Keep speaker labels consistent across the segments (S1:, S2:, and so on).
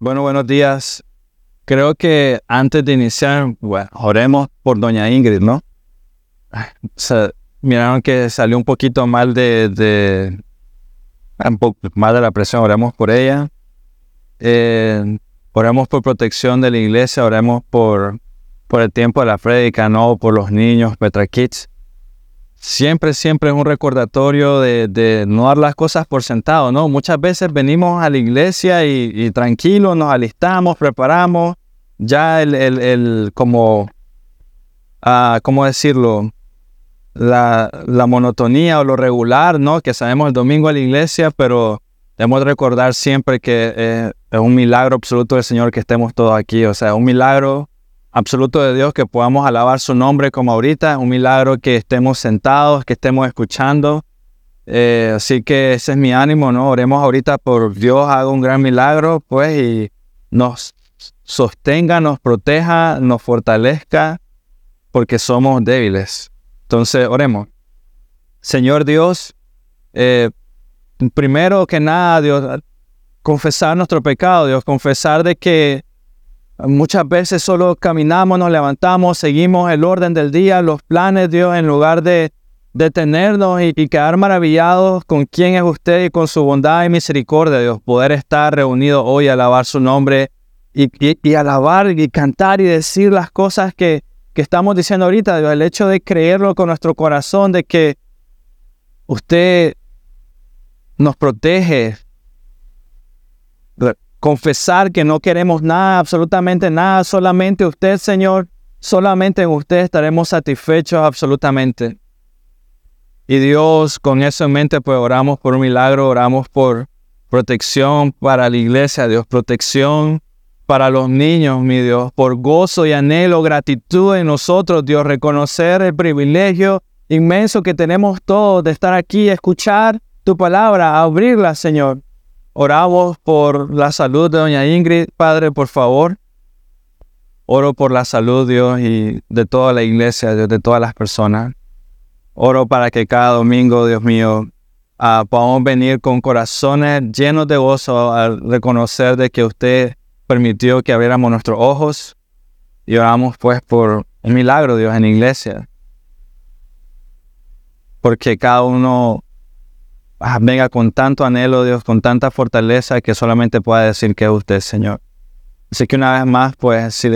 S1: Bueno, buenos días. Creo que antes de iniciar, oremos por doña Ingrid, ¿no? Miraron que salió un poquito mal de, mal de la presión, oremos por ella. Eh, oremos por protección de la iglesia, oremos por, por el tiempo de la prédica, no por los niños, Petra Kids. Siempre, siempre es un recordatorio de, no dar las cosas por sentado, ¿no? Muchas veces venimos a la iglesia y, tranquilos, nos alistamos, preparamos, ya el, el, el como, ah, ¿cómo decirlo? La, la, monotonía o lo regular, ¿no? Que sabemos el domingo a la iglesia, pero debemos recordar siempre que eh, es un milagro absoluto del Señor que estemos todos aquí. O sea, un milagro absoluto de Dios que podamos alabar su nombre como ahorita. Un milagro que estemos sentados, que estemos escuchando. Eh, así que ese es mi ánimo, ¿no? Oremos ahorita por Dios haga un gran milagro, pues, y nos sostenga, nos proteja, nos fortalezca, porque somos débiles. Entonces, oremos. Señor Dios, eh, primero que nada, Dios, confesar nuestro pecado, Dios, confesar de que muchas veces solo caminamos, nos levantamos, seguimos el orden del día, los planes, Dios, en lugar de detenernos y, y quedar maravillados con quién es usted y con su bondad y misericordia, Dios, poder estar reunidos hoy alabar su nombre y, alabar y cantar y decir las cosas que, que estamos diciendo ahorita, Dios, el hecho de creerlo con nuestro corazón, de que usted nos protege, confesar que no queremos nada, absolutamente nada, solamente usted, Señor, solamente en usted estaremos satisfechos absolutamente. Y Dios, con eso en mente, pues oramos por un milagro, oramos por protección para la iglesia, Dios, protección para los niños, mi Dios, por gozo y anhelo, gratitud en nosotros, Dios, reconocer el privilegio inmenso que tenemos todos de estar aquí, escuchar tu palabra, abrirla, Señor. Oramos por la salud de doña Ingrid, Padre, por favor. Oro por la salud, Dios, y de toda la iglesia, Dios, de todas las personas. Oro para que cada domingo, Dios mío, uh, podamos venir con corazones llenos de gozo al reconocer de que usted permitió que abriéramos nuestros ojos y oramos pues por un milagro, Dios, en la iglesia. Porque cada uno ah, venga con tanto anhelo, Dios, con tanta fortaleza que solamente pueda decir que es usted, Señor. Así que una vez más, pues,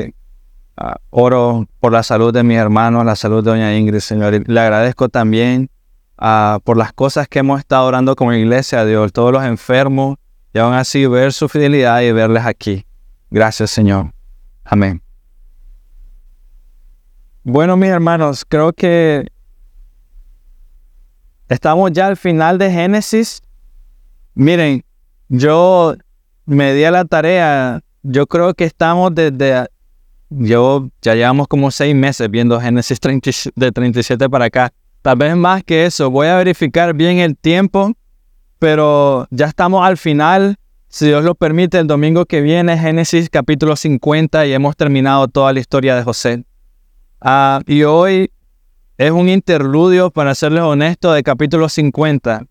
S1: ah, oro por la salud de mis hermanos, la salud de doña Ingrid, Señor. Y le agradezco también ah, por las cosas que hemos estado orando como iglesia, Dios, todos los enfermos, y aún así ver su fidelidad y verles aquí. Gracias, Señor. Amén. Bueno, mis hermanos, creo que estamos ya al final de Génesis. Miren, yo me di a la tarea, yo creo que estamos desde, yo ya llevamos como seis meses viendo Génesis de 37 para acá. Tal vez más que eso, voy a verificar bien el tiempo, pero ya estamos al final si Dios lo permite, el domingo que viene, Génesis capítulo 50, y hemos terminado toda la historia de José. Ah, y hoy es un interludio, para serles honesto, de capítulo 50.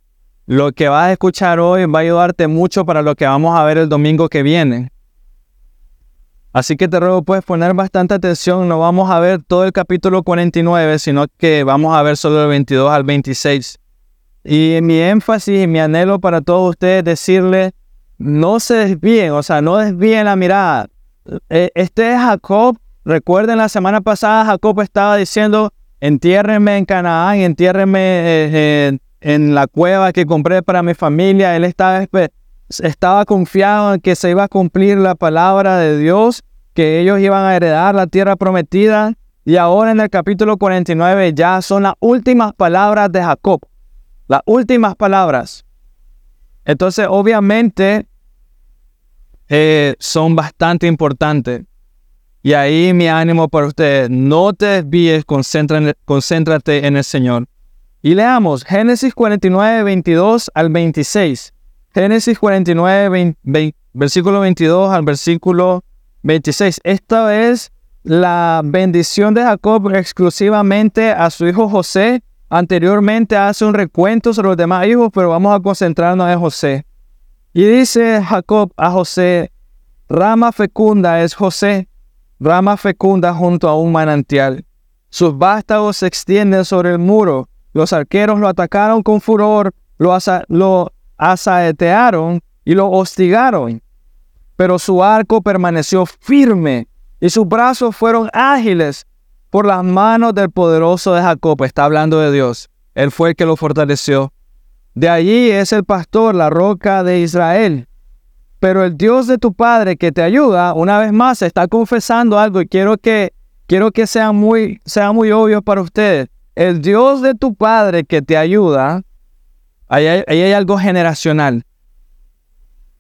S1: Lo que vas a escuchar hoy va a ayudarte mucho para lo que vamos a ver el domingo que viene. Así que te ruego puedes poner bastante atención, no vamos a ver todo el capítulo 49, sino que vamos a ver solo el 22 al 26. Y mi énfasis y mi anhelo para todos ustedes es decirles no se desvíen, o sea, no desvíen la mirada. E, este es Jacob. Recuerden la semana pasada Jacob estaba diciendo, entiérrenme en Canaán, entiérrenme eh, en, la cueva que compré para mi familia. Él estaba, estaba confiado en que se iba a cumplir la palabra de Dios, que ellos iban a heredar la tierra prometida. Y ahora en el capítulo 49 ya son las últimas palabras de Jacob. Las últimas palabras. Entonces, obviamente, eh, son bastante importantes. Y ahí mi ánimo para ustedes, no te desvíes, concéntrate en el Señor. Y leamos Génesis 49, 22 al 26. Génesis 49, versículo 22 al versículo 26. Esta es la bendición de Jacob exclusivamente a su hijo José. Anteriormente hace un recuento sobre los demás hijos, pero vamos a concentrarnos en José. Y dice Jacob a José, rama fecunda es José, rama fecunda junto a un manantial. Sus vástagos se extienden sobre el muro. Los arqueros lo atacaron con furor, lo, lo asaetearon y lo hostigaron. Pero su arco permaneció firme y sus brazos fueron ágiles por las manos del poderoso de Jacob. Está hablando de Dios. Él fue el que lo fortaleció. De allí es el pastor, la roca de Israel. Pero el Dios de tu padre que te ayuda, una vez más, está confesando algo y quiero que, quiero que sea muy, sea muy obvio para ustedes. El Dios de tu padre que te ayuda, ahí hay, ahí hay algo generacional.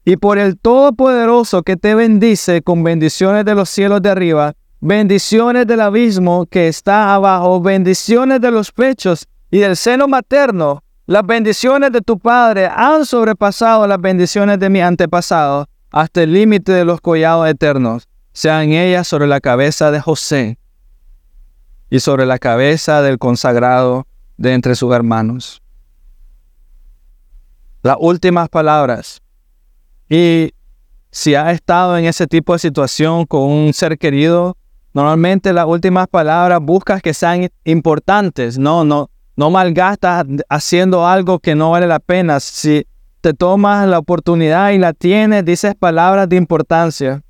S1: Y por el Todopoderoso que te bendice con bendiciones de los cielos de arriba, bendiciones del abismo que está abajo, bendiciones de los pechos y del seno materno, las bendiciones de tu Padre han sobrepasado las bendiciones de mi antepasado hasta el límite de los collados eternos, sean ellas sobre la cabeza de José y sobre la cabeza del consagrado de entre sus hermanos. Las últimas palabras. Y si has estado en ese tipo de situación con un ser querido, Normalmente las últimas palabras buscas que sean importantes, no, no, no malgastas haciendo algo que no vale la pena. Si te tomas la oportunidad y la tienes, dices palabras de importancia.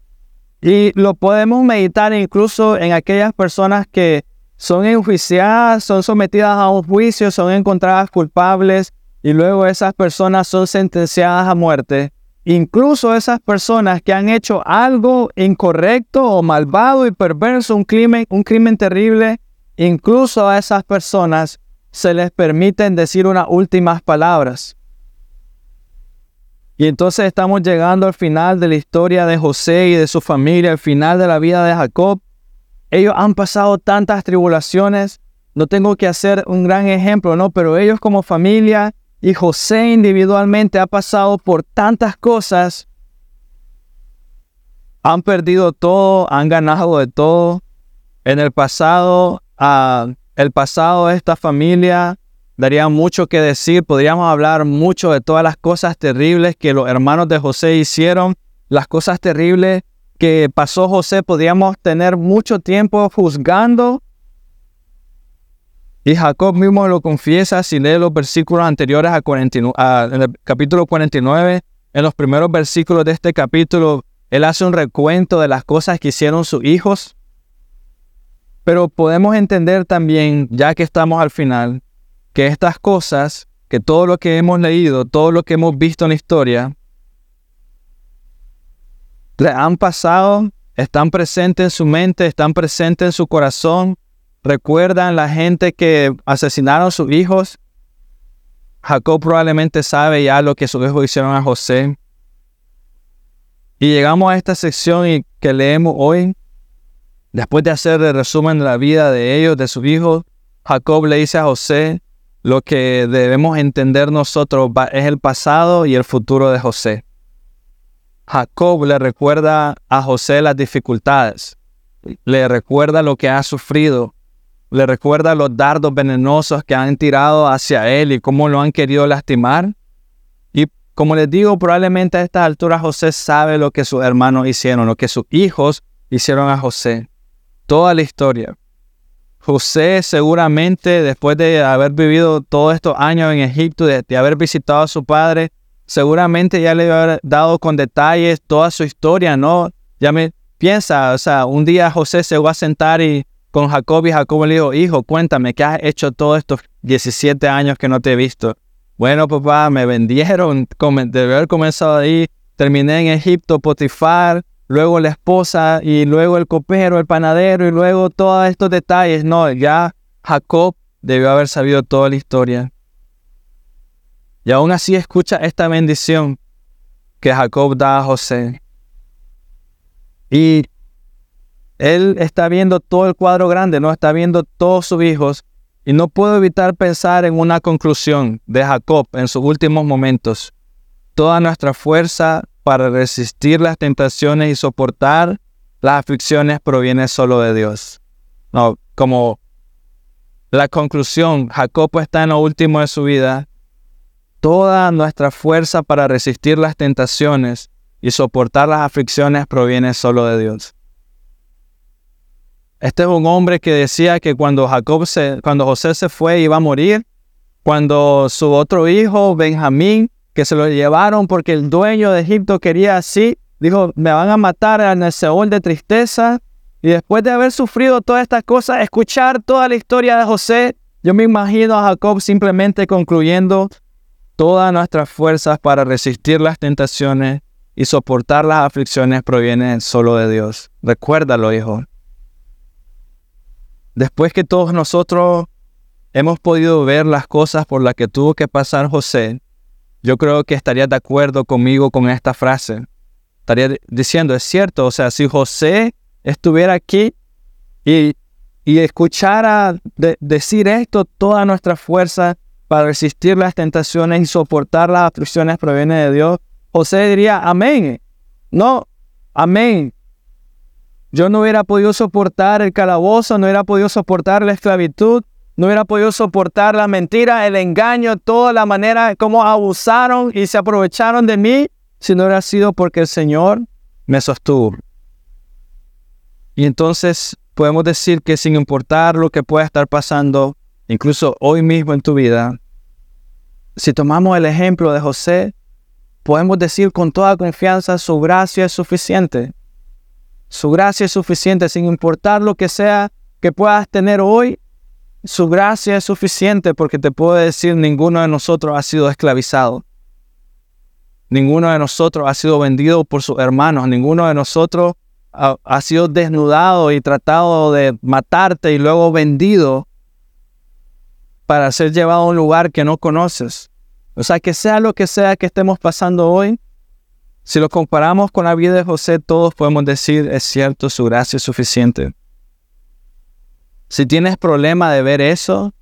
S1: Y lo podemos meditar incluso en aquellas personas que son enjuiciadas, son sometidas a un juicio, son encontradas culpables y luego esas personas son sentenciadas a muerte. Incluso esas personas que han hecho algo incorrecto o malvado y perverso, un crimen, un crimen terrible, incluso a esas personas se les permiten decir unas últimas palabras. Y entonces estamos llegando al final de la historia de José y de su familia, al final de la vida de Jacob. Ellos han pasado tantas tribulaciones, no tengo que hacer un gran ejemplo, ¿no? Pero ellos como familia y José individualmente ha pasado por tantas cosas. Han perdido todo, han ganado de todo. En el pasado, el pasado de esta familia daría mucho que decir. Podríamos hablar mucho de todas las cosas terribles que los hermanos de José hicieron, las cosas terribles que pasó José. Podríamos tener mucho tiempo juzgando y Jacob mismo lo confiesa si lee los versículos anteriores a, 49, en capítulo 49. En los primeros versículos de este capítulo, él hace un recuento de las cosas que hicieron sus hijos. Pero podemos entender también, ya que estamos al final, que estas cosas, que todo lo que hemos leído, todo lo que hemos visto en la historia, le han pasado, están presentes en su mente, están presentes en su corazón, recuerdan la gente que asesinaron a sus hijos. Jacob probablemente sabe ya lo que sus hijos hicieron a José. Y llegamos a esta sección y que leemos hoy. Después de hacer el resumen de la vida de ellos, de sus hijos, Jacob le dice a José lo que debemos entender nosotros es el pasado y el futuro de José. Jacob le recuerda a José las dificultades, le recuerda lo que ha sufrido, le recuerda los dardos venenosos que han tirado hacia él y cómo lo han querido lastimar. Y como les digo, probablemente a esta altura José sabe lo que sus hermanos hicieron, lo que sus hijos hicieron a José. Toda la historia. José seguramente después de haber vivido todos estos años en Egipto, de, haber visitado a su padre, seguramente ya le había dado con detalles toda su historia, ¿no? Ya me piensa, o sea, un día José se va a sentar y con Jacob y Jacob le dijo, hijo, cuéntame, ¿qué has hecho todos estos 17 años que no te he visto? Bueno, papá, me vendieron, de haber comenzado ahí, terminé en Egipto, Potifar, luego la esposa y luego el copero, el panadero y luego todos estos detalles. No, ya Jacob debió haber sabido toda la historia. Y aún así escucha esta bendición que Jacob da a José. Y él está viendo todo el cuadro grande, no está viendo todos sus hijos y no puedo evitar pensar en una conclusión de Jacob en sus últimos momentos. Toda nuestra fuerza para resistir las tentaciones y soportar las aflicciones proviene solo de Dios. No, como la conclusión, Jacob está en lo último de su vida. Toda nuestra fuerza para resistir las tentaciones y soportar las aflicciones proviene solo de Dios. Este es un hombre que decía que cuando Jacob se, cuando José se fue iba a morir, cuando su otro hijo Benjamín, que se lo llevaron porque el dueño de Egipto quería así, dijo, me van a matar en el Seol de tristeza. Y después de haber sufrido todas estas cosas, escuchar toda la historia de José, yo me imagino a Jacob simplemente concluyendo, todas nuestras fuerzas para resistir las tentaciones y soportar las aflicciones provienen solo de Dios. Recuérdalo, hijo. Después que todos nosotros hemos podido ver las cosas por las que tuvo que pasar José, yo creo que estaría de acuerdo conmigo con esta frase. Estaría diciendo, es cierto, o sea, si José estuviera aquí y, y escuchara decir esto, toda nuestra fuerza para resistir las tentaciones y soportar las aflicciones proviene de Dios, José diría, amén. No, amén. Yo no hubiera podido soportar el calabozo, no hubiera podido soportar la esclavitud, no hubiera podido soportar la mentira, el engaño, toda la manera como abusaron y se aprovecharon de mí, si no hubiera sido porque el Señor me sostuvo. Y entonces podemos decir que sin importar lo que pueda estar pasando, incluso hoy mismo en tu vida, si tomamos el ejemplo de José, podemos decir con toda confianza, su gracia es suficiente. Su gracia es suficiente sin importar lo que sea que puedas tener hoy. Su gracia es suficiente porque te puedo decir, ninguno de nosotros ha sido esclavizado. Ninguno de nosotros ha sido vendido por sus hermanos. Ninguno de nosotros ha, ha sido desnudado y tratado de matarte y luego vendido para ser llevado a un lugar que no conoces. O sea, que sea lo que sea que estemos pasando hoy, si lo comparamos con la vida de José, todos podemos decir, es cierto, su gracia es suficiente. Si tienes problema de ver eso,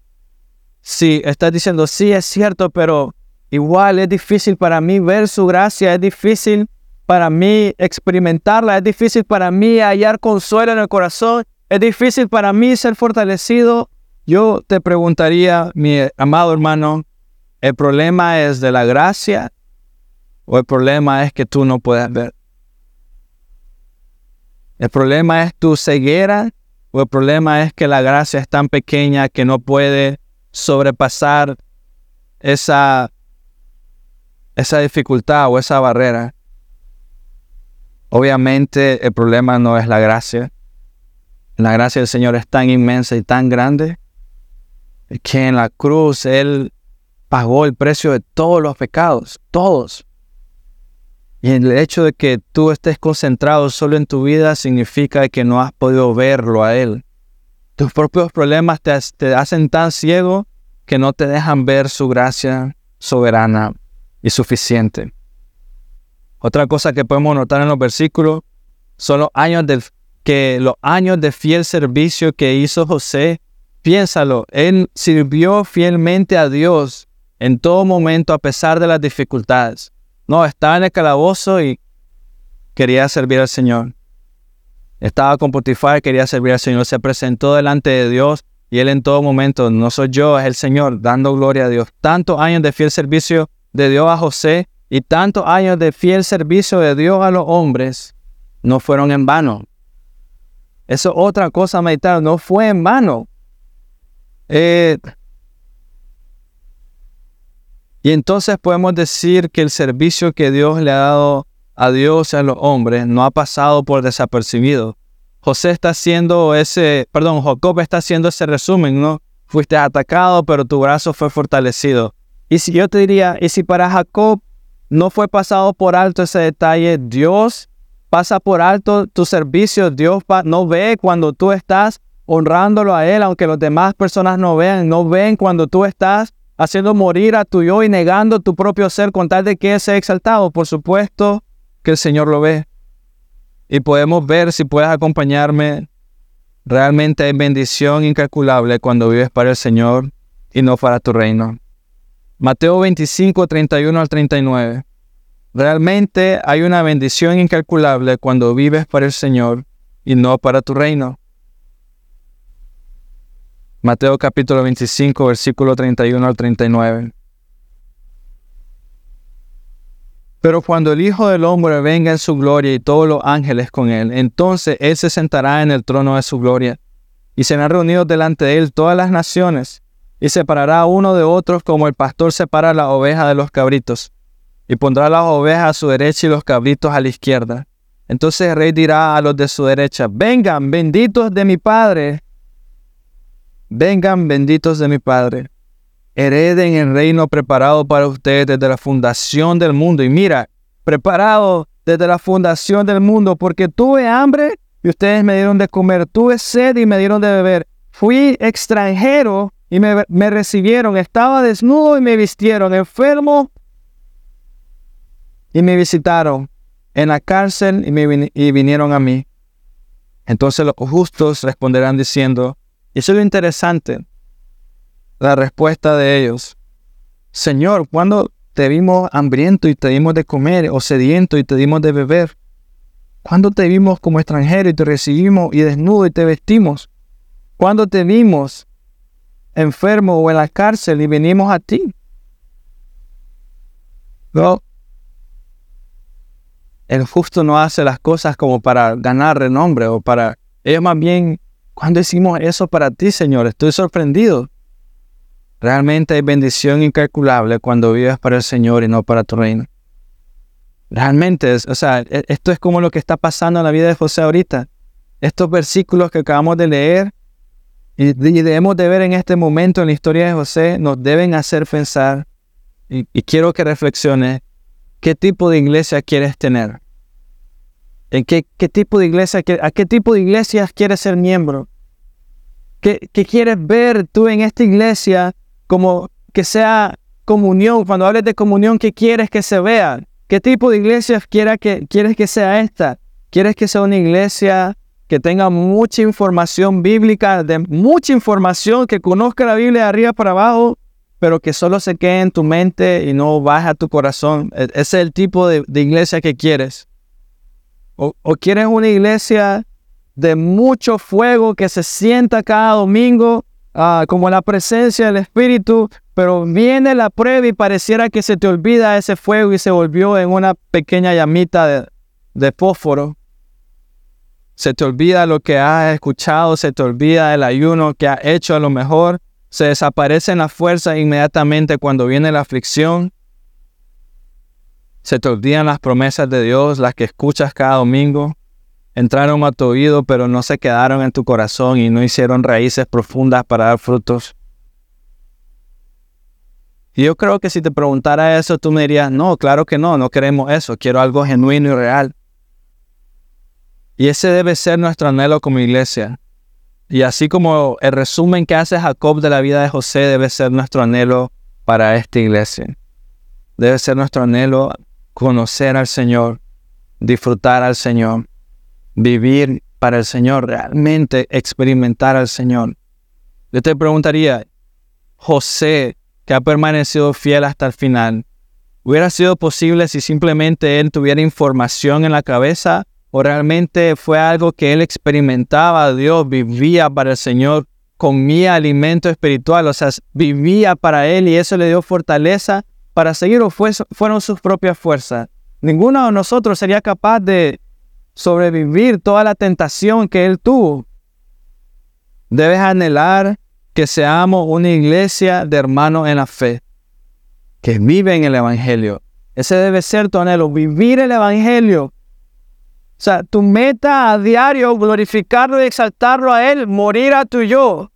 S1: si estás diciendo, sí, es cierto, pero igual es difícil para mí ver su gracia, es difícil para mí experimentarla, es difícil para mí hallar consuelo en el corazón, es difícil para mí ser fortalecido, yo te preguntaría, mi amado hermano, ¿el problema es de la gracia o el problema es que tú no puedes ver? ¿El problema es tu ceguera o el problema es que la gracia es tan pequeña que no puede sobrepasar esa, esa dificultad o esa barrera? Obviamente el problema no es la gracia. La gracia del Señor es tan inmensa y tan grande que en la cruz Él pagó el precio de todos los pecados, todos. Y el hecho de que tú estés concentrado solo en tu vida significa que no has podido verlo a Él. Tus propios problemas te, hacen tan ciego que no te dejan ver su gracia soberana y suficiente. Otra cosa que podemos notar en los versículos son los años de, que los años de fiel servicio que hizo José. Piénsalo, él sirvió fielmente a Dios en todo momento a pesar de las dificultades. No, estaba en el calabozo y quería servir al Señor. Estaba con Potifar, quería servir al Señor. Se presentó delante de Dios y él en todo momento, no soy yo, es el Señor, dando gloria a Dios. Tantos años de fiel servicio de Dios a José y tantos años de fiel servicio de Dios a los hombres no fueron en vano. Eso es otra cosa meditar, no fue en vano. Eh, y entonces podemos decir que el servicio que Dios le ha dado a Dios y a los hombres no ha pasado por desapercibido. José está haciendo ese, perdón, Jacob está haciendo ese resumen, ¿no? Fuiste atacado, pero tu brazo fue fortalecido. Y si yo te diría, y si para Jacob no fue pasado por alto ese detalle, Dios pasa por alto tu servicio, Dios no ve cuando tú estás honrándolo a Él, aunque las demás personas no vean, no ven cuando tú estás haciendo morir a tu yo y negando tu propio ser con tal de que sea exaltado. Por supuesto que el Señor lo ve. Y podemos ver si puedes acompañarme. Realmente hay bendición incalculable cuando vives para el Señor y no para tu reino. Mateo 25, 31 al 39. Realmente hay una bendición incalculable cuando vives para el Señor y no para tu reino. Mateo capítulo 25, versículo 31 al 39. Pero cuando el Hijo del Hombre venga en su gloria y todos los ángeles con él, entonces él se sentará en el trono de su gloria y serán reunidos delante de él todas las naciones y separará uno de otros como el pastor separa la oveja de los cabritos y pondrá las ovejas a su derecha y los cabritos a la izquierda. Entonces el rey dirá a los de su derecha, vengan benditos de mi Padre, vengan benditos de mi Padre. Hereden el reino preparado para ustedes desde la fundación del mundo. Y mira, preparado desde la fundación del mundo, porque tuve hambre y ustedes me dieron de comer, tuve sed y me dieron de beber, fui extranjero y me, recibieron, estaba desnudo y me vistieron, enfermo y me visitaron, en la cárcel y, y vinieron a mí. Entonces los justos responderán diciendo, eso es lo interesante, la respuesta de ellos, Señor, ¿cuándo te vimos hambriento y te dimos de comer o sediento y te dimos de beber? ¿Cuándo te vimos como extranjero y te recibimos y desnudo y te vestimos? ¿Cuándo te vimos enfermo o en la cárcel y venimos a ti? No. El justo no hace las cosas como para ganar renombre o para... Ellos más bien, ¿cuándo hicimos eso para ti, Señor? Estoy sorprendido. Realmente hay bendición incalculable cuando vives para el Señor y no para tu reino. Realmente, o sea, e, esto es como lo que está pasando en la vida de José ahorita. Estos versículos que acabamos de leer y, debemos de ver en este momento en la historia de José nos deben hacer pensar y, quiero que reflexiones qué tipo de iglesia quieres tener. ¿En qué, tipo de iglesia, a qué tipo de iglesias quieres ser miembro? ¿Qué, ¿Qué, quieres ver tú en esta iglesia como que sea comunión. Cuando hables de comunión, ¿qué quieres que se vea? ¿Qué tipo de iglesia quiera que, quieres que sea esta? ¿Quieres que sea una iglesia que tenga mucha información bíblica, de mucha información, que conozca la Biblia de arriba para abajo, pero que solo se quede en tu mente y no baja tu corazón? E, ese es el tipo de, iglesia que quieres. O, quieres una iglesia de mucho fuego que se sienta cada domingo Ah, como la presencia del Espíritu, pero viene la prueba y pareciera que se te olvida ese fuego y se volvió en una pequeña llamita de, de fósforo. Se te olvida lo que has escuchado, se te olvida el ayuno que has hecho a lo mejor, se desaparece en la fuerza inmediatamente cuando viene la aflicción. Se te olvidan las promesas de Dios, las que escuchas cada domingo entraron a tu oído, pero no se quedaron en tu corazón y no hicieron raíces profundas para dar frutos. Y yo creo que si te preguntara eso, tú me dirías, no, claro que no, no queremos eso, quiero algo genuino y real. Y ese debe ser nuestro anhelo como iglesia. Y así como el resumen que hace Jacob de la vida de José debe ser nuestro anhelo para esta iglesia. Debe ser nuestro anhelo conocer al Señor, disfrutar al Señor vivir para el Señor, realmente experimentar al Señor. Yo te preguntaría, José, que ha permanecido fiel hasta el final, ¿hubiera sido posible si simplemente él tuviera información en la cabeza o realmente fue algo que él experimentaba Dios, vivía para el Señor, comía alimento espiritual, o sea, vivía para él y eso le dio fortaleza para seguir o fueron sus propias fuerzas? Ninguno de nosotros sería capaz de sobrevivir toda la tentación que él tuvo. Debes anhelar que seamos una iglesia de hermanos en la fe, que viven el Evangelio. Ese debe ser tu anhelo, vivir el Evangelio. O sea, tu meta a diario, glorificarlo y exaltarlo a Él, morir a tu yo.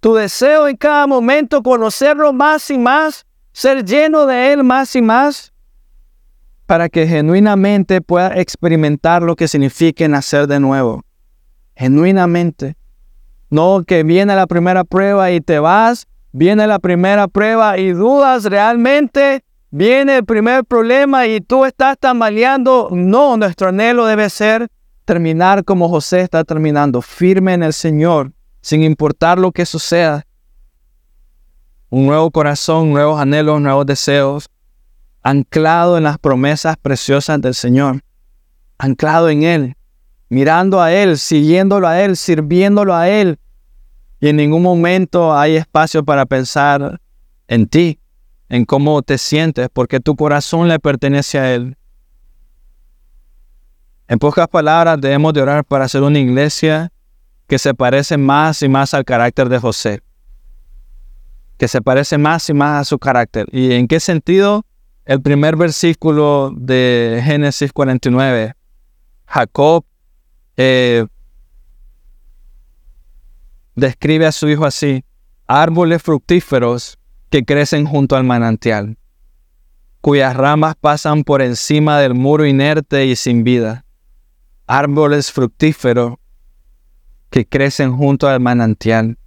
S1: Tu deseo en cada momento, conocerlo más y más, ser lleno de Él más y más para que genuinamente pueda experimentar lo que significa nacer de nuevo. Genuinamente. No que viene la primera prueba y te vas, viene la primera prueba y dudas realmente, viene el primer problema y tú estás tambaleando. No, nuestro anhelo debe ser terminar como José está terminando, firme en el Señor, sin importar lo que suceda. Un nuevo corazón, nuevos anhelos, nuevos deseos, anclado en las promesas preciosas del Señor, anclado en Él, mirando a Él, siguiéndolo a Él, sirviéndolo a Él. Y en ningún momento hay espacio para pensar en ti, en cómo te sientes, porque tu corazón le pertenece a Él. En pocas palabras, debemos de orar para hacer una iglesia que se parece más y más al carácter de José. Que se parece más y más a su carácter. ¿Y en qué sentido? El primer versículo de Génesis 49. Jacob eh, describe a su hijo así, árboles fructíferos que crecen junto al manantial, cuyas ramas pasan por encima del muro inerte y sin vida. Árboles fructíferos que crecen junto al manantial.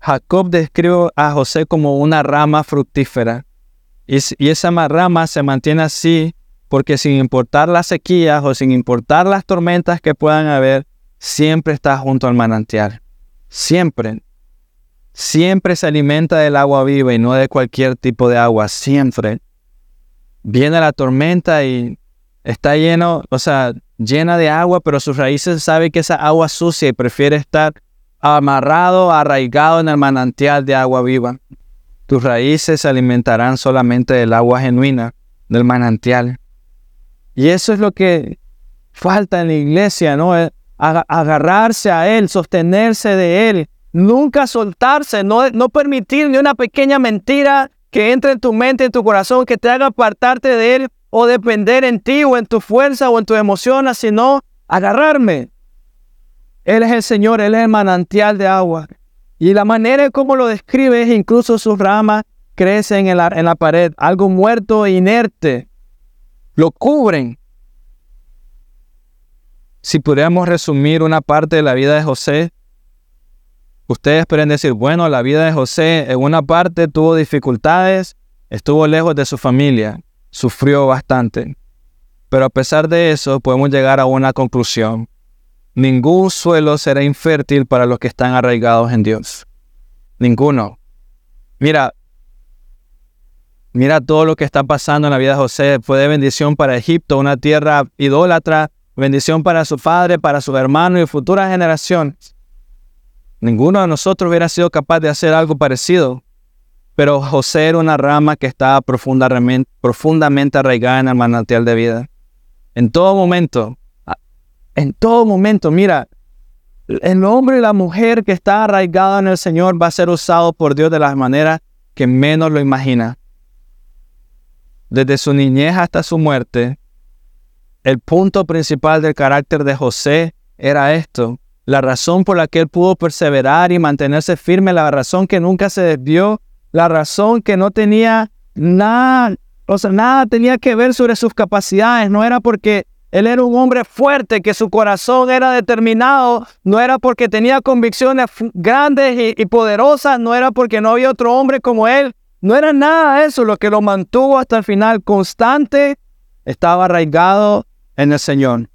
S1: Jacob describe a José como una rama fructífera, y, esa rama se mantiene así porque sin importar las sequías o sin importar las tormentas que puedan haber, siempre está junto al manantial. Siempre. Siempre se alimenta del agua viva y no de cualquier tipo de agua. Siempre. Viene la tormenta y está lleno, o sea, llena de agua, pero sus raíces sabe que esa agua sucia y prefiere estar amarrado, arraigado en el manantial de agua viva. Tus raíces se alimentarán solamente del agua genuina, del manantial. Y eso es lo que falta en la iglesia, ¿no? agarrarse a Él, sostenerse de Él, nunca soltarse, no, no permitir ni una pequeña mentira que entre en tu mente, en tu corazón, que te haga apartarte de Él o depender en ti o en tu fuerza o en tus emociones, sino agarrarme. Él es el Señor, Él es el manantial de agua. Y la manera en cómo lo describe es incluso sus ramas crecen en la, en la pared, algo muerto e inerte. Lo cubren si pudiéramos resumir una parte de la vida de José, ustedes pueden decir, bueno, la vida de José en una parte tuvo dificultades, estuvo lejos de su familia, sufrió bastante. Pero a pesar de eso, podemos llegar a una conclusión. Ningún suelo será infértil para los que están arraigados en Dios. Ninguno. Mira, mira todo lo que está pasando en la vida de José. Fue de bendición para Egipto, una tierra idólatra, bendición para su padre, para su hermano y futuras generaciones. Ninguno de nosotros hubiera sido capaz de hacer algo parecido, pero José era una rama que estaba profundamente, profundamente arraigada en el manantial de vida. En todo momento, en todo momento, mira, el hombre y la mujer que está arraigado en el Señor va a ser usado por Dios de las maneras que menos lo imagina. Desde su niñez hasta su muerte, el punto principal del carácter de José era esto. La razón por la que él pudo perseverar y mantenerse firme, la razón que nunca se desvió, la razón que no tenía nada, o sea, nada tenía que ver sobre sus capacidades, no era porque él era un hombre fuerte, que su corazón era determinado, no era porque tenía convicciones grandes y, poderosas, no era porque no había otro hombre como él, no era nada eso lo que lo mantuvo hasta el final constante, estaba arraigado en el Señor.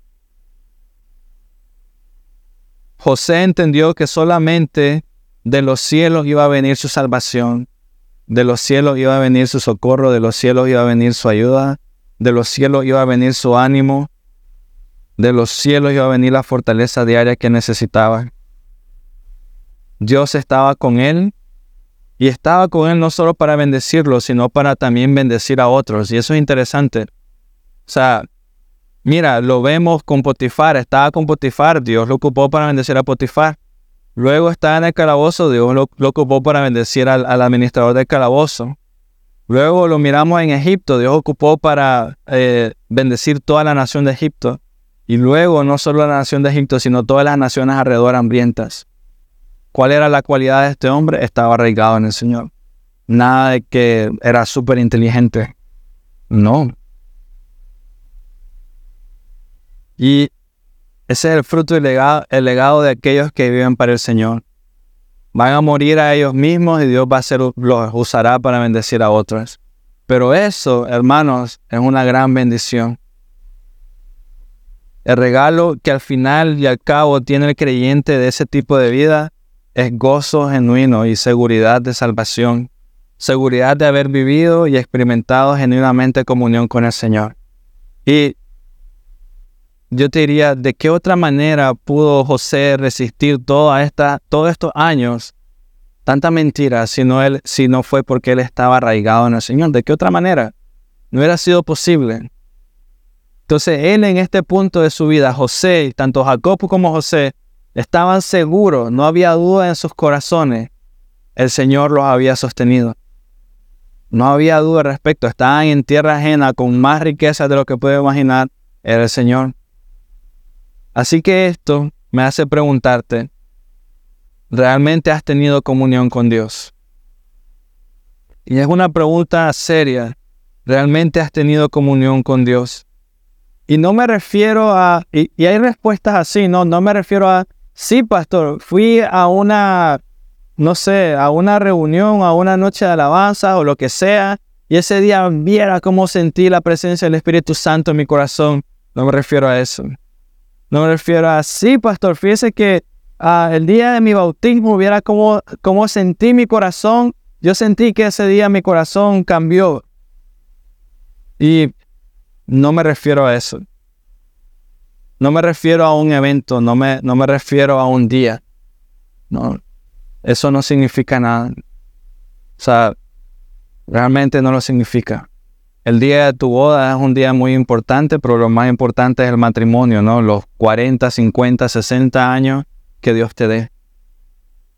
S1: José entendió que solamente de los cielos iba a venir su salvación, de los cielos iba a venir su socorro, de los cielos iba a venir su ayuda, de los cielos iba a venir su ánimo, de los cielos iba a venir la fortaleza diaria que necesitaba. Dios estaba con él y estaba con él no solo para bendecirlo, sino para también bendecir a otros. Y eso es interesante. O sea, Mira, lo vemos con Potifar, estaba con Potifar, Dios lo ocupó para bendecir a Potifar. Luego está en el calabozo, Dios lo, ocupó para bendecir al, administrador del calabozo. Luego lo miramos en Egipto, Dios ocupó para eh, bendecir toda la nación de Egipto. Y luego no solo la nación de Egipto, sino todas las naciones alrededor hambrientas. ¿Cuál era la cualidad de este hombre? Estaba arraigado en el Señor. Nada de que era súper inteligente. No, Y ese es el fruto y el legado de aquellos que viven para el Señor. Van a morir a ellos mismos y Dios va a ser, los usará para bendecir a otros. Pero eso, hermanos, es una gran bendición. El regalo que al final y al cabo tiene el creyente de ese tipo de vida es gozo genuino y seguridad de salvación, seguridad de haber vivido y experimentado genuinamente comunión con el Señor. Y yo te diría, ¿de qué otra manera pudo José resistir toda esta, todos estos años, tanta mentira, si no, él, si no fue porque él estaba arraigado en el Señor? ¿De qué otra manera? No hubiera sido posible. Entonces él en este punto de su vida, José, tanto Jacob como José, estaban seguros, no había duda en sus corazones, el Señor los había sostenido. No había duda al respecto, estaban en tierra ajena con más riqueza de lo que puede imaginar, era el Señor. Así que esto me hace preguntarte, ¿realmente has tenido comunión con Dios? Y es una pregunta seria, ¿realmente has tenido comunión con Dios? Y no me refiero a, y, hay respuestas así, no, no me refiero a, sí, pastor, fui a una, no sé, a una reunión, a una noche de alabanza o lo que sea, y ese día viera cómo sentí la presencia del Espíritu Santo en mi corazón. No me refiero a eso. No me refiero a, sí, pastor, fíjese que ah, el día de mi bautismo viera cómo, cómo sentí mi corazón. Yo sentí que ese día mi corazón cambió. Y no me refiero a eso. No me refiero a un evento, no me, no me refiero a un día. No, eso no significa nada. O sea, realmente no lo significa. El día de tu boda es un día muy importante, pero lo más importante es el matrimonio, ¿no? Los 40, 50, 60 años que Dios te dé.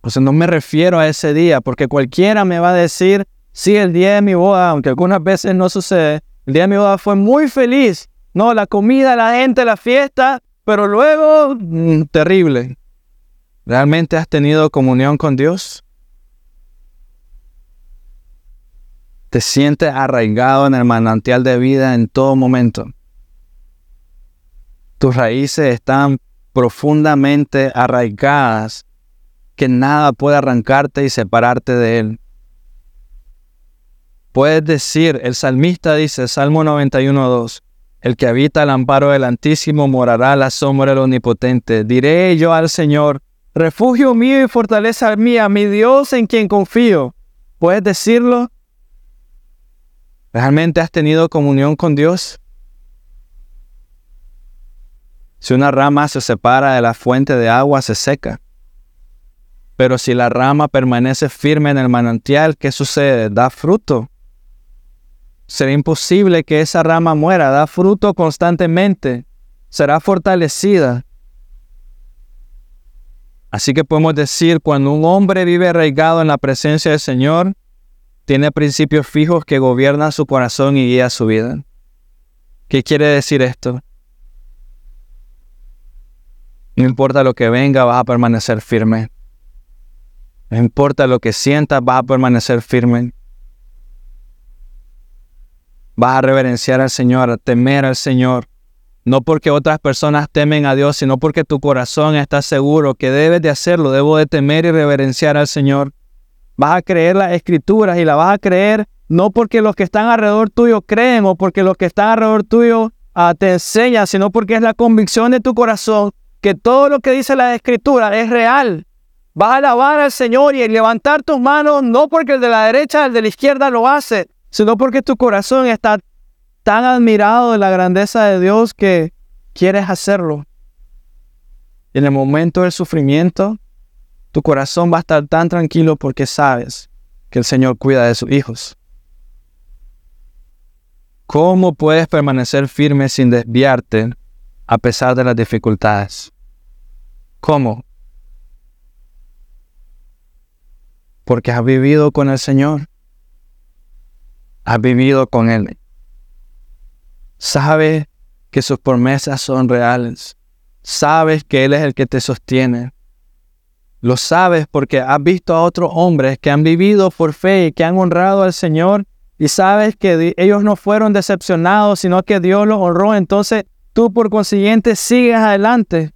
S1: sea, no me refiero a ese día, porque cualquiera me va a decir, sí, el día de mi boda, aunque algunas veces no sucede, el día de mi boda fue muy feliz. No, la comida, la gente, la fiesta, pero luego, mm, terrible. ¿Realmente has tenido comunión con Dios? ¿Te sientes arraigado en el manantial de vida en todo momento? Tus raíces están profundamente arraigadas que nada puede arrancarte y separarte de Él. Puedes decir, el salmista dice, Salmo 91.2, el que habita el amparo del Altísimo morará a la sombra del Omnipotente. Diré yo al Señor, refugio mío y fortaleza mía, mi Dios en quien confío. ¿Puedes decirlo? ¿Realmente has tenido comunión con Dios? Si una rama se separa de la fuente de agua, se seca. Pero si la rama permanece firme en el manantial, ¿qué sucede? Da fruto será imposible que esa rama muera, da fruto constantemente, será fortalecida. Así que podemos decir, cuando un hombre vive arraigado en la presencia del Señor, tiene principios fijos que gobiernan su corazón y guía su vida. ¿Qué quiere decir esto? No importa lo que venga, vas a permanecer firme. No importa lo que sientas, vas a permanecer firme. Vas a reverenciar al Señor, a temer al Señor. No porque otras personas temen a Dios, sino porque tu corazón está seguro que debes de hacerlo. Debo de temer y reverenciar al Señor. Vas a creer las escrituras y la vas a creer no porque los que están alrededor tuyo creen o porque los que están alrededor tuyo ah, te enseñan, sino porque es la convicción de tu corazón que todo lo que dice la escritura es real. Vas a alabar al Señor y levantar tus manos no porque el de la derecha, el de la izquierda lo hace, sino porque tu corazón está tan admirado de la grandeza de Dios que quieres hacerlo. en el momento del sufrimiento, tu corazón va a estar tan tranquilo porque sabes que el Señor cuida de sus hijos. ¿Cómo puedes permanecer firme sin desviarte a pesar de las dificultades? ¿Cómo? Porque has vivido con el Señor has vivido con Él. Sabes que sus promesas son reales. Sabes que Él es el que te sostiene. Lo sabes porque has visto a otros hombres que han vivido por fe y que han honrado al Señor y sabes que ellos no fueron decepcionados, sino que Dios los honró. Entonces tú por consiguiente sigues adelante.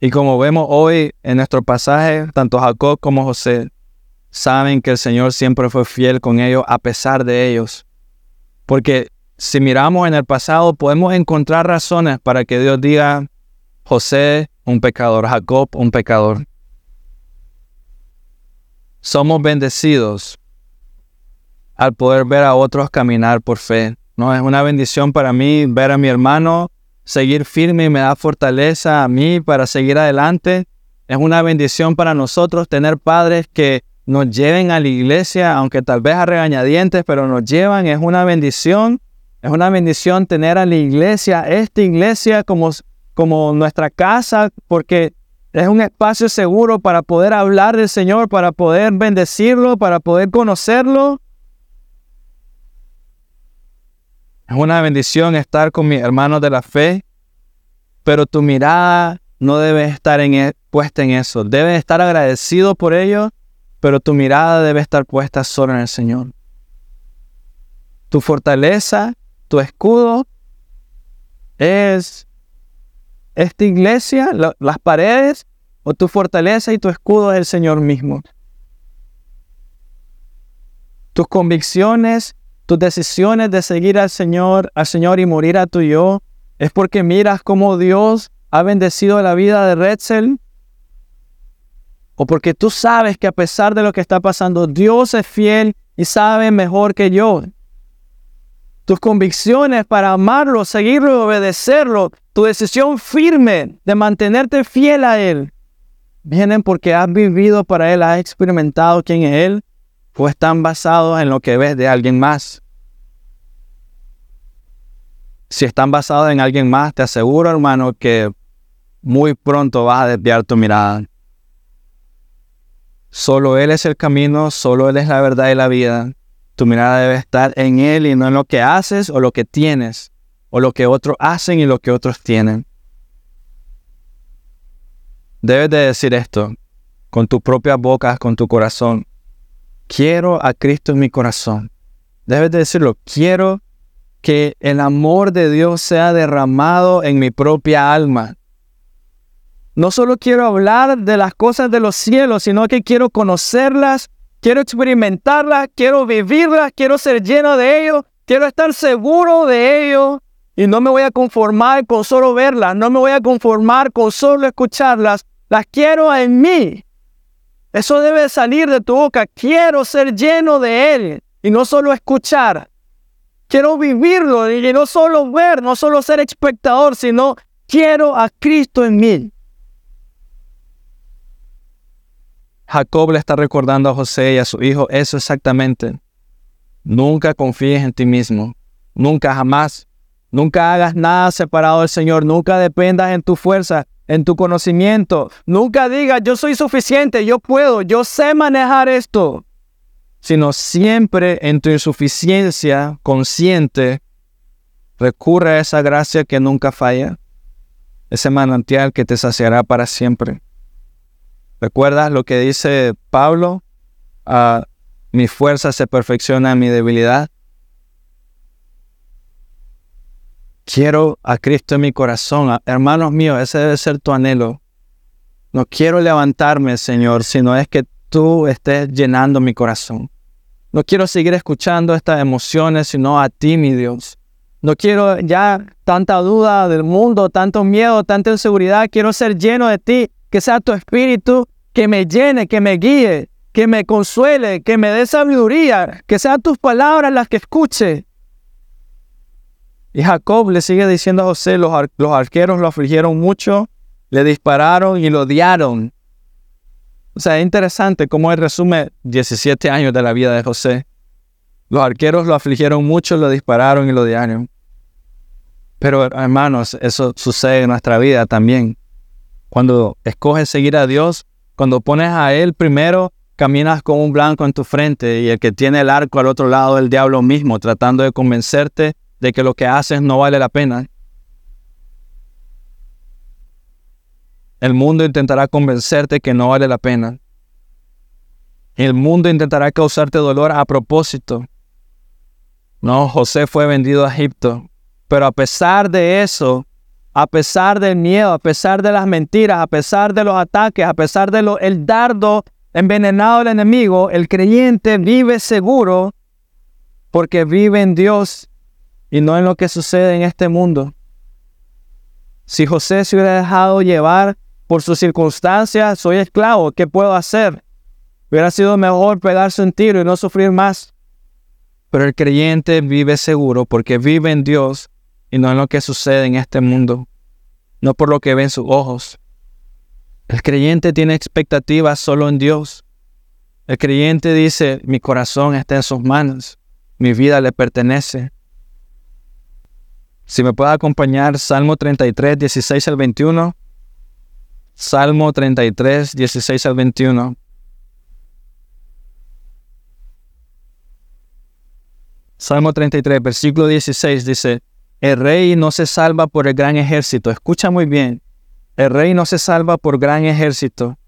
S1: Y como vemos hoy en nuestro pasaje, tanto Jacob como José saben que el Señor siempre fue fiel con ellos a pesar de ellos. Porque si miramos en el pasado podemos encontrar razones para que Dios diga, José, un pecador, Jacob, un pecador. Somos bendecidos al poder ver a otros caminar por fe. No es una bendición para mí ver a mi hermano seguir firme y me da fortaleza a mí para seguir adelante. Es una bendición para nosotros tener padres que nos lleven a la iglesia, aunque tal vez a regañadientes, pero nos llevan, es una bendición Es una bendición tener a la iglesia, esta iglesia como, como nuestra casa, porque es un espacio seguro para poder hablar del Señor, para poder bendecirlo, para poder conocerlo. Es una bendición estar con mis hermanos de la fe, pero tu mirada no debe estar en, e, puesta en eso. Debes estar agradecido por ello, pero tu mirada debe estar puesta solo en el Señor. Tu fortaleza, tu escudo es esta iglesia, las paredes, o tu fortaleza y tu escudo es el Señor mismo. Tus convicciones, tus decisiones de seguir al Señor, al Señor y morir a tu yo, es porque miras cómo Dios ha bendecido la vida de Retzel o porque tú sabes que a pesar de lo que está pasando, Dios es fiel y sabe mejor que yo. Tus convicciones para amarlo, seguirlo, obedecerlo, tu decisión firme de mantenerte fiel a Él, vienen porque has vivido para Él, has experimentado quién es Él, o están basados en lo que ves de alguien más. Si están basados en alguien más, te aseguro, hermano, que muy pronto vas a desviar tu mirada. Solo Él es el camino, solo Él es la verdad y la vida. Tu mirada debe estar en Él y no en lo que haces o lo que tienes, o lo que otros hacen y lo que otros tienen. Debes de decir esto con tu propia boca, con tu corazón. Quiero a Cristo en mi corazón. Debes de decirlo, quiero que el amor de Dios sea derramado en mi propia alma. No solo quiero hablar de las cosas de los cielos, sino que quiero conocerlas, quiero experimentarlas, quiero vivirlas, quiero ser lleno de ello, quiero estar seguro de ello. Y no me voy a conformar con solo verlas, no me voy a conformar con solo escucharlas, las quiero en mí. Eso debe salir de tu boca. Quiero ser lleno de Él y no solo escuchar. Quiero vivirlo y no solo ver, no solo ser espectador, sino quiero a Cristo en mí. Jacob le está recordando a José y a su hijo eso exactamente. Nunca confíes en ti mismo. Nunca jamás. Nunca hagas nada separado del Señor. Nunca dependas en tu fuerza, en tu conocimiento. Nunca digas, yo soy suficiente, yo puedo, yo sé manejar esto. Sino siempre en tu insuficiencia consciente, recurre a esa gracia que nunca falla. Ese manantial que te saciará para siempre. ¿Recuerdas lo que dice Pablo? Ah, mi fuerza se perfecciona en mi debilidad. Quiero a Cristo en mi corazón. Ah, hermanos míos, ese debe ser tu anhelo. No quiero levantarme, Señor, sino es que tú estés llenando mi corazón. No quiero seguir escuchando estas emociones, sino a ti, mi Dios. No quiero ya tanta duda del mundo, tanto miedo, tanta inseguridad. Quiero ser lleno de ti que sea tu espíritu que me llene, que me guíe, que me consuele, que me dé sabiduría, que sean tus palabras las que escuche. Y Jacob le sigue diciendo a José, los, los arqueros lo afligieron mucho, le dispararon y lo odiaron. O sea, es interesante cómo él resume 17 años de la vida de José. Los arqueros lo afligieron mucho, lo dispararon y lo odiaron. Pero hermanos, eso sucede en nuestra vida también. Cuando escoges seguir a Dios, cuando pones a Él primero, caminas con un blanco en tu frente y el que tiene el arco al otro lado del diablo mismo, tratando de convencerte de que lo que haces no vale la pena. El mundo intentará convencerte que no vale la pena. El mundo intentará causarte dolor a propósito. No, José fue vendido a Egipto. Pero a pesar de eso, a pesar del miedo, a pesar de las mentiras, a pesar de los ataques, a pesar del el dardo envenenado del enemigo, el creyente vive seguro porque vive en Dios y no en lo que sucede en este mundo. Si José se hubiera dejado llevar por sus circunstancias, soy esclavo, ¿qué puedo hacer? Hubiera sido mejor pegarse un tiro y no sufrir más. Pero el creyente vive seguro porque vive en Dios y no en lo que sucede en este mundo, no por lo que ven sus ojos. El creyente tiene expectativas solo en Dios. El creyente dice, mi corazón está en sus manos, mi vida le pertenece. Si me puede acompañar, Salmo 33, 16 al 21. Salmo 33, 16 al 21. Salmo 33, versículo 16 dice, el rey no se salva por el gran ejército. Escucha muy bien. El rey no se salva por gran ejército,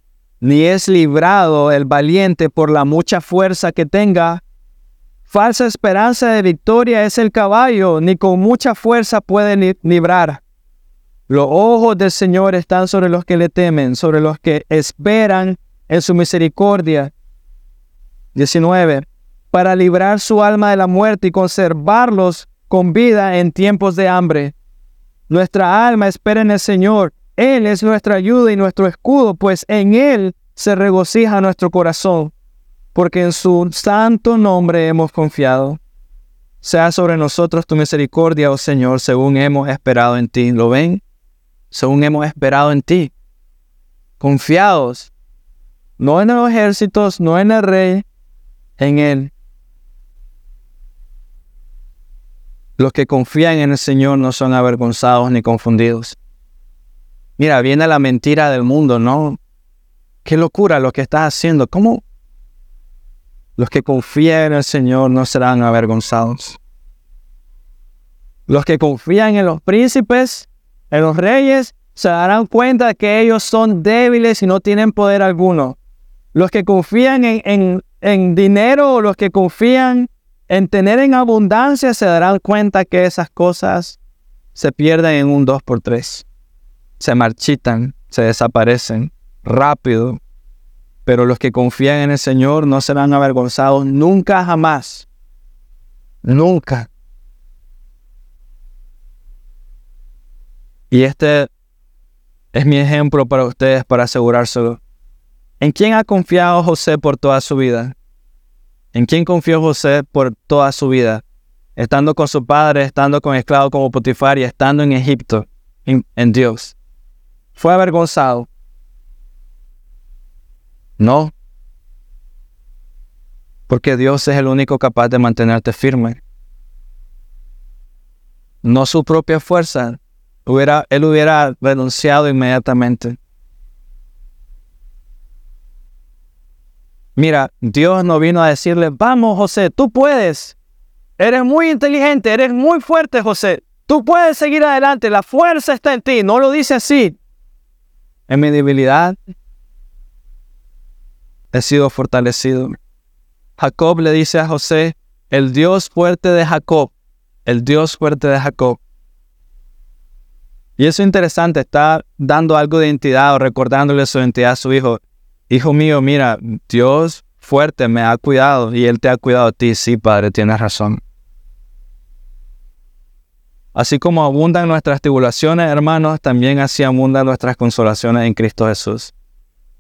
S1: ni es librado el valiente por la mucha fuerza que tenga. Falsa esperanza de victoria es el caballo, ni con mucha fuerza puede librar. Los ojos del Señor están sobre los que le temen, sobre los que esperan en su misericordia. 19. Para librar su alma de la muerte y conservarlos con vida en tiempos de hambre. Nuestra alma espera en el Señor. Él es nuestra ayuda y nuestro escudo, pues en Él se regocija nuestro corazón, porque en su santo nombre hemos confiado. Sea sobre nosotros tu misericordia, oh Señor, según hemos esperado en ti. ¿Lo ven? según hemos esperado en ti. Confiados, no en los ejércitos, no en el rey, en Él. Los que confían en el Señor no son avergonzados ni confundidos. Mira, viene la mentira del mundo, ¿no? Qué locura lo que estás haciendo. ¿Cómo? Los que confían en el Señor no serán avergonzados. Los que confían en los príncipes en los reyes se darán cuenta que ellos son débiles y no tienen poder alguno. Los que confían en, en dinero o los que confían en tener en abundancia se darán cuenta que esas cosas se pierden en un 2 por 3 Se marchitan, se desaparecen rápido. Pero los que confían en el Señor no serán avergonzados nunca jamás. Nunca. Y este es mi ejemplo para ustedes para asegurárselo. ¿En quién ha confiado José por toda su vida? ¿En quién confió José por toda su vida? Estando con su padre, estando con esclavo como Potifar y estando en Egipto, en, Dios. ¿Fue avergonzado? No. Porque Dios es el único capaz de mantenerte firme. No su propia fuerza, él hubiera renunciado inmediatamente. Mira, Dios no vino a decirle, vamos José, tú puedes. Eres muy inteligente, eres muy fuerte José. Tú puedes seguir adelante, la fuerza está en ti. No lo dice así. En mi debilidad he sido fortalecido. Jacob le dice a José, el Dios fuerte de Jacob, el Dios fuerte de Jacob y eso es interesante, está dando algo de identidad o recordándole su identidad a su hijo. Hijo mío, mira, Dios fuerte me ha cuidado y Él te ha cuidado a ti. Sí, Padre, tienes razón. Así como abundan nuestras tribulaciones, hermanos, también así abundan nuestras consolaciones en Cristo Jesús.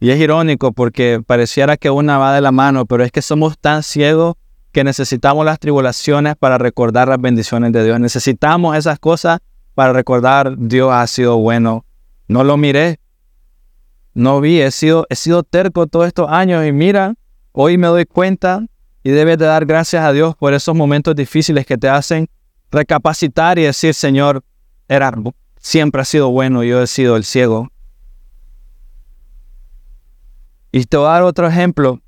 S1: Y es irónico porque pareciera que una va de la mano, pero es que somos tan ciegos que necesitamos las tribulaciones para recordar las bendiciones de Dios. Necesitamos esas cosas para recordar Dios ha sido bueno. No lo miré, no vi, he sido, he sido terco todos estos años y mira, hoy me doy cuenta y debes de dar gracias a Dios por esos momentos difíciles que te hacen recapacitar y decir, Señor, era, siempre ha sido bueno, yo he sido el ciego. Y te voy a dar otro ejemplo.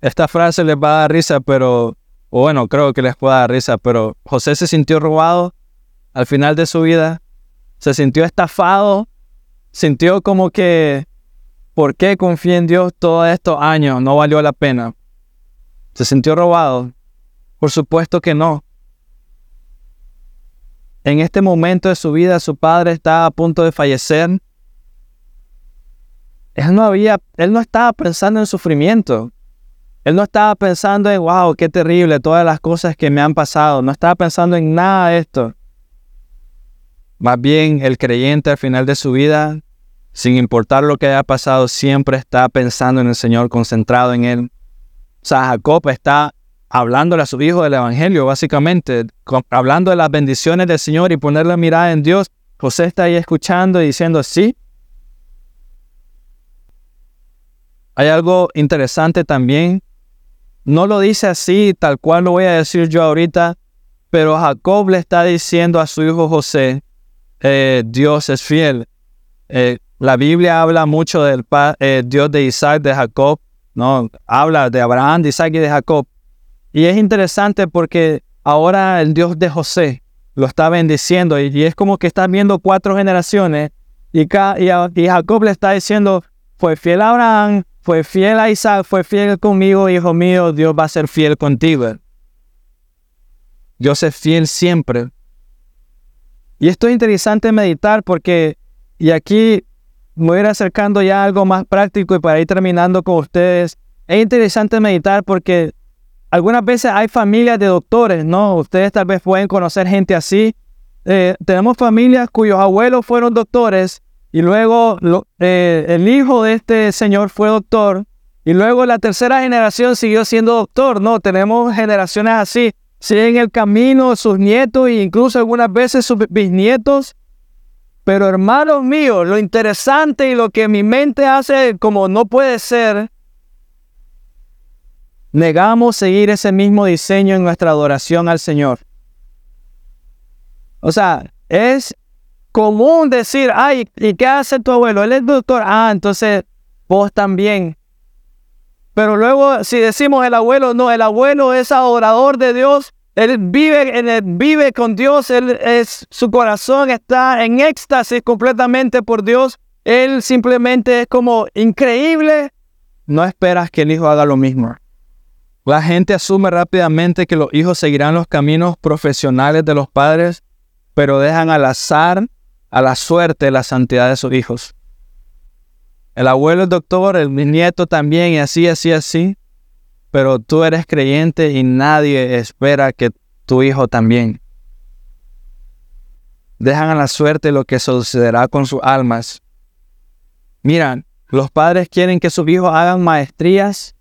S1: Esta frase les va a dar risa, pero, bueno, creo que les pueda dar risa, pero José se sintió robado al final de su vida, se sintió estafado, sintió como que, ¿por qué confié en Dios todos estos años? No valió la pena. Se sintió robado. Por supuesto que no. En este momento de su vida, su padre estaba a punto de fallecer. Él no había, él no estaba pensando en sufrimiento. Él no estaba pensando en, wow, qué terrible, todas las cosas que me han pasado. No estaba pensando en nada de esto. Más bien, el creyente al final de su vida, sin importar lo que haya pasado, siempre está pensando en el Señor, concentrado en Él. O sea, Jacob está hablándole a su hijo del Evangelio, básicamente, hablando de las bendiciones del Señor y poner la mirada en Dios. José está ahí escuchando y diciendo, sí. Hay algo interesante también. No lo dice así, tal cual lo voy a decir yo ahorita, Pero Jacob le está diciendo a su hijo José, eh, Dios es fiel. Eh, la Biblia habla mucho del eh, Dios de Isaac, de Jacob, ¿no? Habla de Abraham, de Isaac y de Jacob. Y es interesante porque ahora el Dios de José lo está bendiciendo y, es como que está viendo cuatro generaciones y, y, Jacob le está diciendo, fue fiel a Abraham, fue fiel a Isaac, fue fiel conmigo, hijo mío, Dios va a ser fiel contigo. Dios es fiel siempre. Y esto es interesante meditar porque, y aquí me voy a ir acercando ya a algo más práctico y para ir terminando con ustedes, es interesante meditar porque algunas veces hay familias de doctores, ¿no? Ustedes tal vez pueden conocer gente así. Eh, tenemos familias cuyos abuelos fueron doctores y luego eh, el hijo de este señor fue doctor y luego la tercera generación siguió siendo doctor, ¿no? Tenemos generaciones así. Siguen el camino sus nietos e incluso algunas veces sus bisnietos. Pero hermanos míos, lo interesante y lo que mi mente hace como no puede ser negamos seguir ese mismo diseño en nuestra adoración al Señor. O sea, es común decir, ay, ¿y qué hace tu abuelo? Él es doctor. Ah, entonces vos también. Pero luego, si decimos el abuelo, no, el abuelo es adorador de Dios. Él vive, él vive con Dios. Es, su corazón está en éxtasis completamente por Dios. Él simplemente es como increíble. No esperas que el hijo haga lo mismo. La gente asume rápidamente que los hijos seguirán los caminos profesionales de los padres, pero dejan al azar, a la suerte, la santidad de sus hijos. El abuelo es doctor, el nieto también, y así, así, así. Pero tú eres creyente y nadie espera que tu hijo también. Dejan a la suerte lo que sucederá con sus almas. Miran, los padres quieren que sus hijos hagan maestrías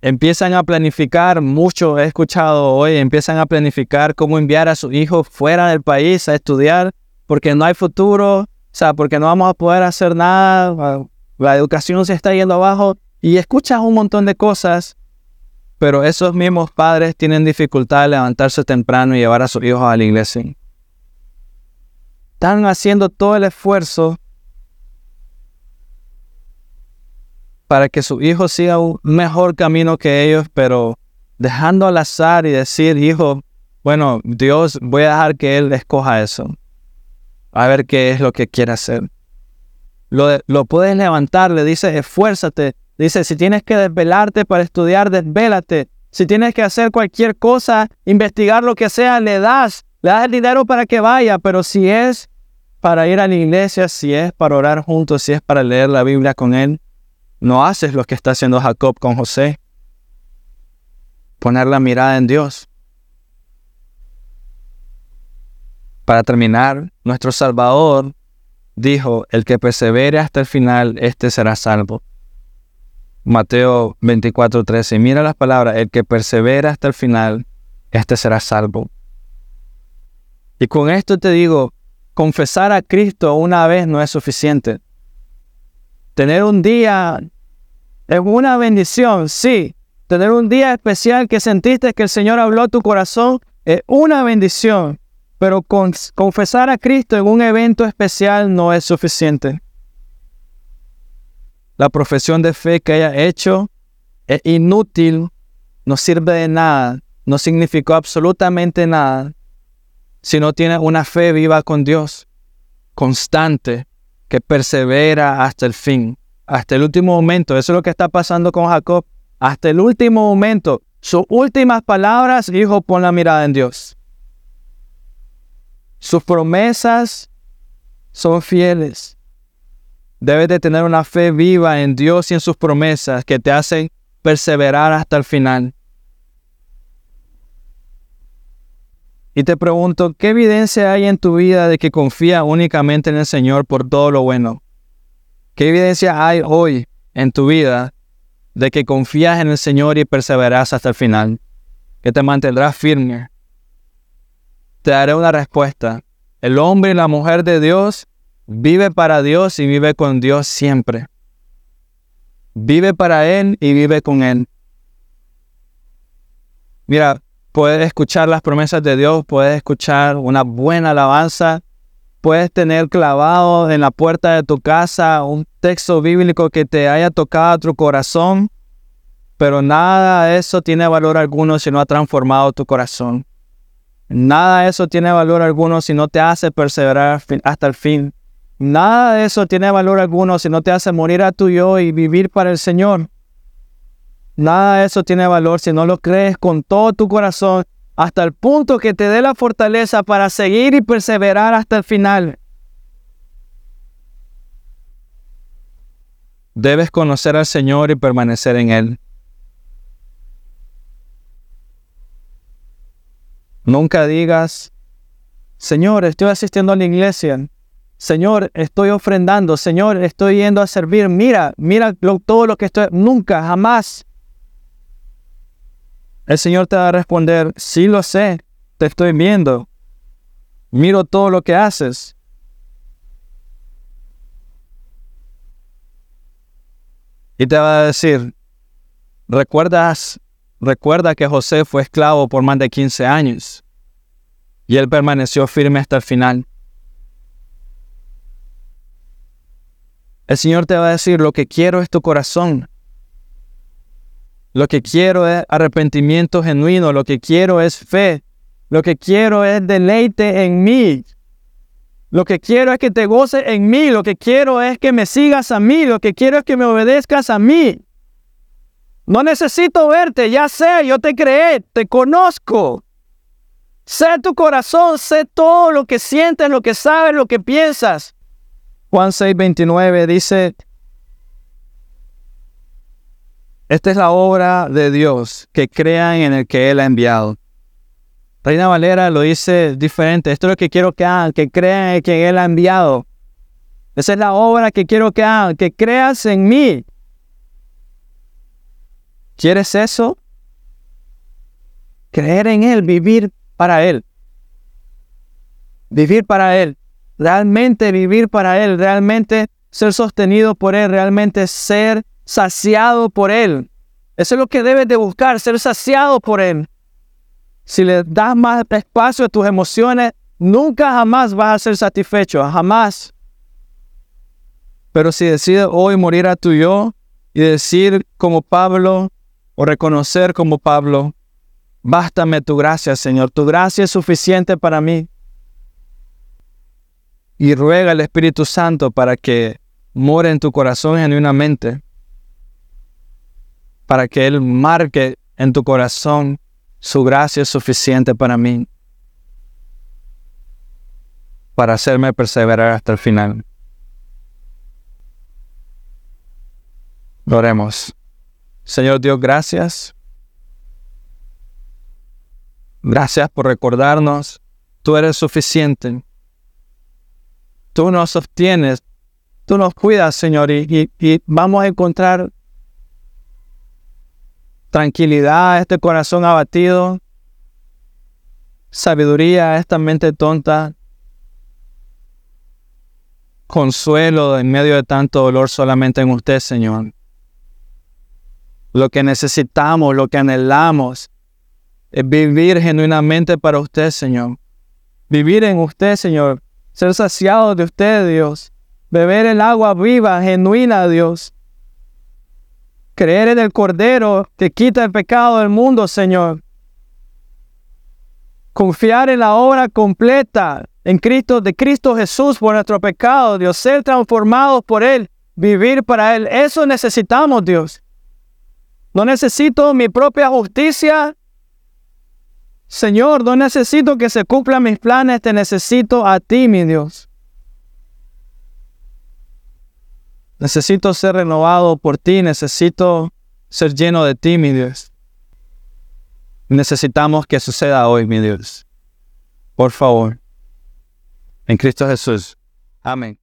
S1: empiezan a planificar, mucho he escuchado hoy, empiezan a planificar cómo enviar a sus hijos fuera del país a estudiar, porque no hay futuro, o sea, porque no vamos a poder hacer nada, la educación se está yendo abajo, y escuchas un montón de cosas, pero esos mismos padres tienen dificultad de levantarse temprano y llevar a sus hijos a la iglesia. Están haciendo todo el esfuerzo para que su hijo siga un mejor camino que ellos, pero dejando al azar y decir, hijo, bueno, Dios, voy a dejar que Él escoja eso. A ver qué es lo que quiere hacer. Lo, lo puedes levantar, le dice, esfuérzate. Dice, si tienes que desvelarte para estudiar, desvélate. Si tienes que hacer cualquier cosa, investigar lo que sea, le das. Le das el dinero para que vaya, pero si es para ir a la iglesia, si es para orar juntos, si es para leer la Biblia con Él, no haces lo que está haciendo Jacob con José. Poner la mirada en Dios. Para terminar, nuestro Salvador dijo, el que persevere hasta el final, este será salvo. Mateo 24, 13. Mira las palabras, el que persevera hasta el final, este será salvo. Y con esto te digo, confesar a Cristo una vez no es suficiente. Tener un día es una bendición, sí. Tener un día especial que sentiste que el Señor habló a tu corazón es una bendición. Pero confesar a Cristo en un evento especial no es suficiente. La profesión de fe que haya hecho es inútil, no sirve de nada, no significó absolutamente nada si no tienes una fe viva con Dios, constante, que persevera hasta el fin, hasta el último momento. Eso es lo que está pasando con Jacob. Hasta el último momento, sus últimas palabras, dijo, pon la mirada en Dios. Sus promesas son fieles. Debes de tener una fe viva en Dios y en sus promesas que te hacen perseverar hasta el final. Y te pregunto, ¿qué evidencia hay en tu vida de que confía únicamente en el Señor por todo lo bueno? ¿Qué evidencia hay hoy en tu vida de que confías en el Señor y perseveras hasta el final? Que te mantendrás firme. Te daré una respuesta. El hombre y la mujer de Dios vive para Dios y vive con Dios siempre. Vive para Él y vive con Él. Mira, puedes escuchar las promesas de Dios, puedes escuchar una buena alabanza, puedes tener clavado en la puerta de tu casa un texto bíblico que te haya tocado tu corazón, pero nada de eso tiene valor alguno si no ha transformado tu corazón. Nada de eso tiene valor alguno si no te hace perseverar hasta el fin. Nada de eso tiene valor alguno si no te hace morir a tu yo y vivir para el Señor. Nada de eso tiene valor si no lo crees con todo tu corazón hasta el punto que te dé la fortaleza para seguir y perseverar hasta el final. Debes conocer al Señor y permanecer en Él. Nunca digas, Señor, estoy asistiendo a la iglesia. Señor, estoy ofrendando. Señor, estoy yendo a servir. Mira, mira todo lo que estoy. Nunca, jamás. El Señor te va a responder, sí lo sé, te estoy viendo, miro todo lo que haces. Y te va a decir, recuerdas, recuerda que José fue esclavo por más de 15 años y él permaneció firme hasta el final. El Señor te va a decir, lo que quiero es tu corazón. Lo que quiero es arrepentimiento genuino, lo que quiero es fe, lo que quiero es deleite en mí. Lo que quiero es que te goces en mí, lo que quiero es que me sigas a mí, lo que quiero es que me obedezcas a mí. No necesito verte, ya sé, yo te creé, te conozco. Sé tu corazón, sé todo lo que sientes, lo que sabes, lo que piensas. Juan 6:29 dice, esta es la obra de Dios, que crean en el que Él ha enviado. Reina Valera lo dice diferente. Esto es lo que quiero que hagan, que crean en que Él ha enviado. Esa es la obra que quiero que hagan, que creas en mí. ¿Quieres eso? Creer en Él, vivir para Él. Vivir para Él. Realmente vivir para Él, realmente ser sostenido por Él, realmente ser saciado por Él. Eso es lo que debes de buscar, ser saciado por Él. Si le das más espacio a tus emociones, nunca jamás vas a ser satisfecho, jamás. Pero si decides hoy morir a tu yo y decir como Pablo o reconocer como Pablo, bástame tu gracia, Señor, tu gracia es suficiente para mí. Y ruega al Espíritu Santo para que more en tu corazón genuinamente para que Él marque en tu corazón su gracia suficiente para mí, para hacerme perseverar hasta el final. Oremos. Señor Dios, gracias. Gracias por recordarnos, tú eres suficiente. Tú nos sostienes, tú nos cuidas, Señor, y, y vamos a encontrar tranquilidad a este corazón abatido, sabiduría a esta mente tonta, consuelo en medio de tanto dolor solamente en usted, Señor. Lo que necesitamos, lo que anhelamos, es vivir genuinamente para usted, Señor. Vivir en usted, Señor. Ser saciado de usted, Dios. Beber el agua viva, genuina, Dios creer en el Cordero que quita el pecado del mundo, Señor. Confiar en la obra completa en Cristo, de Cristo Jesús por nuestro pecado, Dios, ser transformados por Él, vivir para Él. Eso necesitamos, Dios. No necesito mi propia justicia. Señor, no necesito que se cumplan mis planes, te necesito a ti, mi Dios. Necesito ser renovado por ti, necesito ser lleno de ti, mi Dios. Necesitamos que suceda hoy, mi Dios. Por favor. En Cristo Jesús. Amén.